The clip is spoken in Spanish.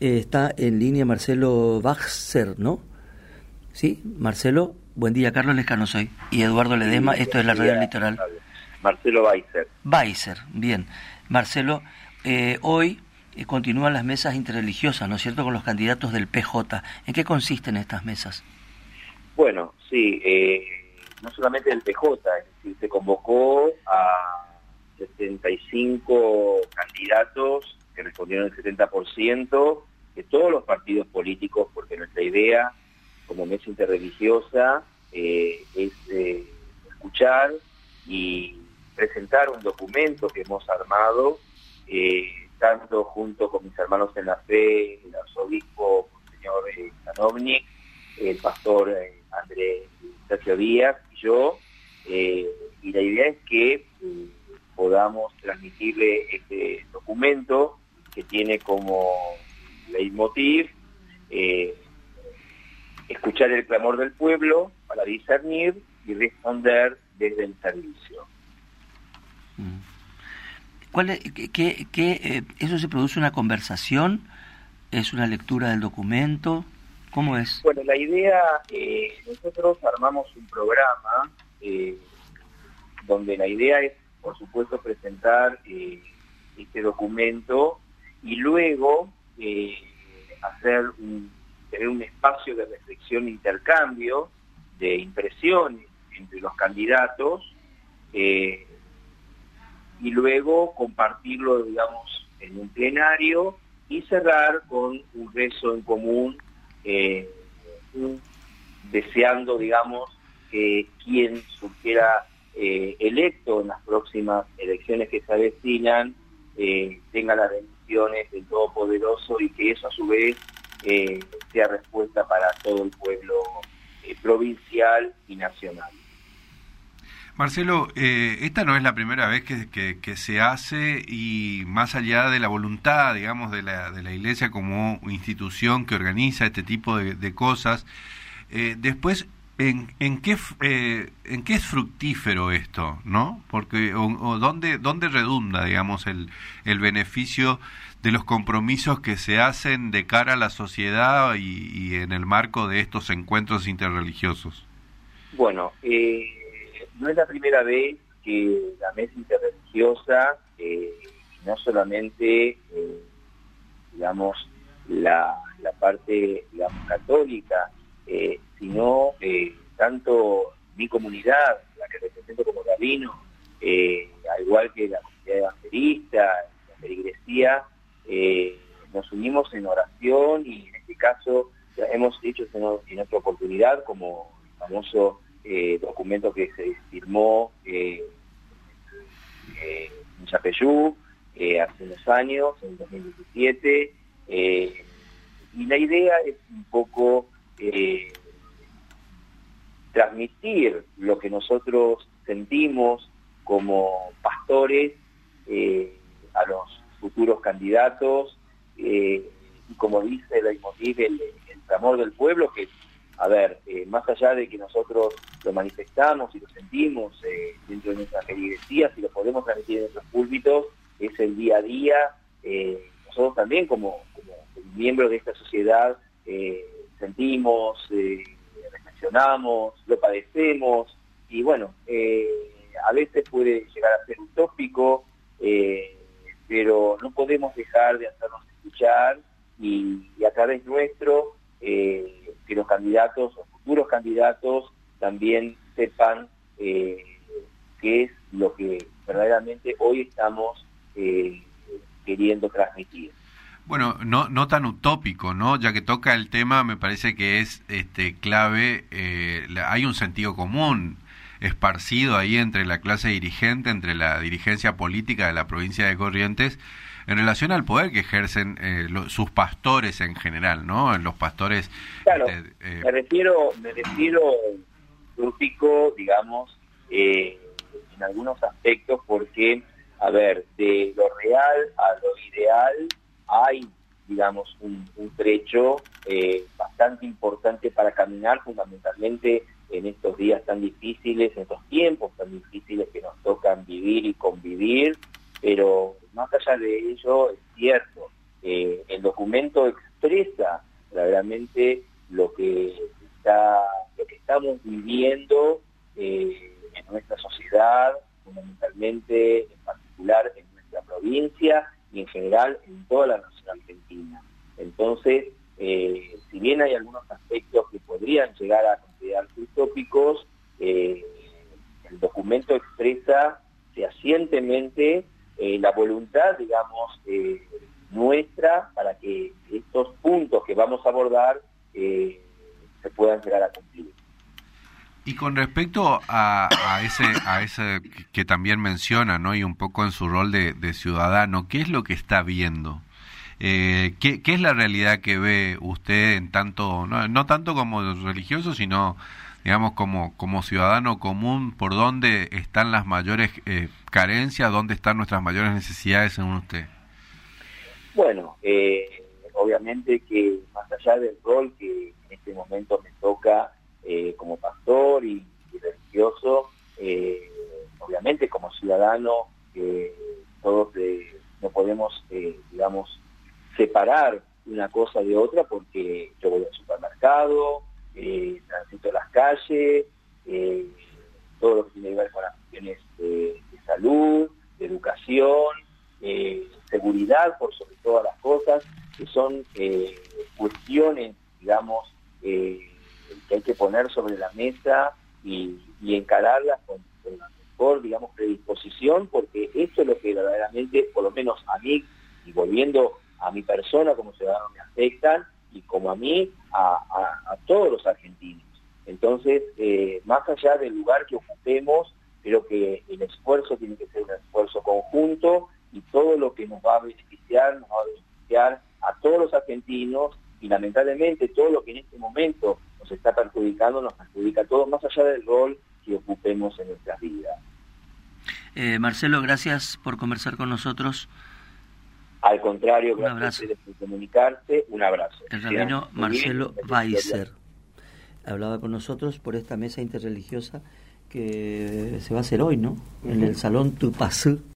eh, está en línea Marcelo Baxer, ¿no? Sí, Marcelo, buen día, Carlos Lescano soy. Y Eduardo Ledesma, esto es la Radio Litoral. Marcelo Weiser. Weiser, bien. Marcelo, eh, hoy eh, continúan las mesas interreligiosas, ¿no es cierto?, con los candidatos del PJ. ¿En qué consisten estas mesas? Bueno, sí, eh, no solamente del PJ, es decir, se convocó a 75 candidatos que respondieron el 70% de todos los partidos políticos, porque nuestra idea como mesa interreligiosa eh, es escuchar y presentar un documento que hemos armado eh, tanto junto con mis hermanos en la fe, el arzobispo, señor eh, el pastor eh, Andrés Sergio Díaz y yo, eh, y la idea es que podamos transmitirle este documento que tiene como leitmotiv escuchar el clamor del pueblo para discernir y responder desde el servicio. Mm. ¿Cuál es, qué, eh, ¿Eso se produce una conversación? ¿Es una lectura del documento? ¿Cómo es? Bueno, la idea, eh, nosotros armamos un programa eh, donde la idea es, por supuesto, presentar este documento y luego hacer un, tener un espacio de reflexión e intercambio de impresiones entre los candidatos y luego compartirlo, digamos, en un plenario y cerrar con un rezo en común, eh, deseando, digamos, que quien surgiera eh, electo en las próximas elecciones que se avecinan eh, tenga las bendiciones del Todopoderoso y que eso a su vez sea respuesta para todo el pueblo provincial y nacional. Marcelo, eh, esta no es la primera vez que, se hace y más allá de la voluntad, digamos, de la, de la Iglesia como institución que organiza este tipo de, cosas, eh, después, ¿en, en, qué, eh, ¿en qué es fructífero esto? ¿no? Porque, o, ¿dónde, ¿Dónde redunda, digamos, el, el beneficio de los compromisos que se hacen de cara a la sociedad y, en el marco de estos encuentros interreligiosos? Bueno, eh no es la primera vez que la mesa interreligiosa, eh, no solamente, eh, digamos, la, parte digamos, católica, eh, sino tanto mi comunidad, la que represento como rabino, al igual que la comunidad evangelista, la feligresía, nos unimos en oración y en este caso hemos hecho en otra oportunidad como el famoso eh, documento que se firmó eh, eh, en Chapeyú hace unos años, en 2017, y la idea es un poco transmitir lo que nosotros sentimos como pastores a los futuros candidatos, y como dice el, el, el amor del pueblo, que a ver, eh, más allá de que nosotros lo manifestamos y lo sentimos eh, dentro de nuestra feligresía, si lo podemos transmitir en nuestros púlpitos, es el día a día. Eh, nosotros también como, miembros de esta sociedad sentimos, lo padecemos y bueno, a veces puede llegar a ser utópico, pero no podemos dejar de hacernos escuchar y, a través nuestro que los candidatos o futuros candidatos también sepan eh, qué es lo que verdaderamente hoy estamos eh, queriendo transmitir. Bueno, no, no tan utópico, ¿no? Ya que toca el tema, me parece que es este, clave, eh, hay un sentido común esparcido ahí entre la clase dirigente, entre la dirigencia política de la provincia de Corrientes, en relación al poder que ejercen eh, sus pastores en general, ¿no? Los pastores... Claro, este, eh, me refiero, me refiero rústico, digamos, eh, en algunos aspectos, porque, a ver, de lo real a lo ideal hay, digamos, un, trecho bastante importante para caminar, fundamentalmente en estos días tan difíciles, en estos tiempos tan difíciles que nos tocan vivir y convivir, pero más allá de ello, es cierto, eh, el documento expresa verdaderamente lo que está, lo que estamos viviendo eh, en nuestra sociedad, fundamentalmente, en particular en nuestra provincia y en general en toda la nación argentina. Entonces, eh, si bien hay algunos aspectos que podrían llegar a considerarse utópicos, eh, el documento expresa fehacientemente eh, la voluntad, digamos, nuestra para que estos puntos que vamos a abordar se puedan llegar a cumplir. Y con respecto a, ese, a ese que también menciona, ¿no? Y un poco en su rol de, ciudadano, ¿qué es lo que está viendo? Eh, ¿qué, es la realidad que ve usted en tanto, no, tanto como religioso, sino digamos como, como ciudadano común, por dónde están las mayores eh, carencias, dónde están nuestras mayores necesidades según usted? Bueno, eh, obviamente que más allá del rol que en este momento me toca eh, como pastor y, religioso, obviamente como ciudadano, todos no podemos, digamos, separar una cosa de otra porque yo voy al supermercado, eh, transito las calles, eh, todo lo que tiene que ver con las cuestiones de, salud, de educación, eh, seguridad por sobre todas las cosas, que son eh, cuestiones, digamos, que hay que poner sobre la mesa y, encararlas con, con, la mejor, digamos, predisposición, porque esto es lo que verdaderamente, por lo menos a mí, y volviendo a mi persona como ciudadano me afectan y como a mí, a, todos los argentinos. Entonces, eh, más allá del lugar que ocupemos, creo que el esfuerzo tiene que ser un esfuerzo conjunto y todo lo que nos va a beneficiar, nos va a beneficiar a todos los argentinos y lamentablemente todo lo que en este momento nos está perjudicando, nos perjudica a todos, más allá del rol que ocupemos en nuestras vidas. Eh, Marcelo, gracias por conversar con nosotros. Al contrario, gracias por comunicarse. Un abrazo. El rabino Marcelo Weiser hablaba con nosotros por esta mesa interreligiosa que se va a hacer hoy, ¿no? En el Salón Tupazú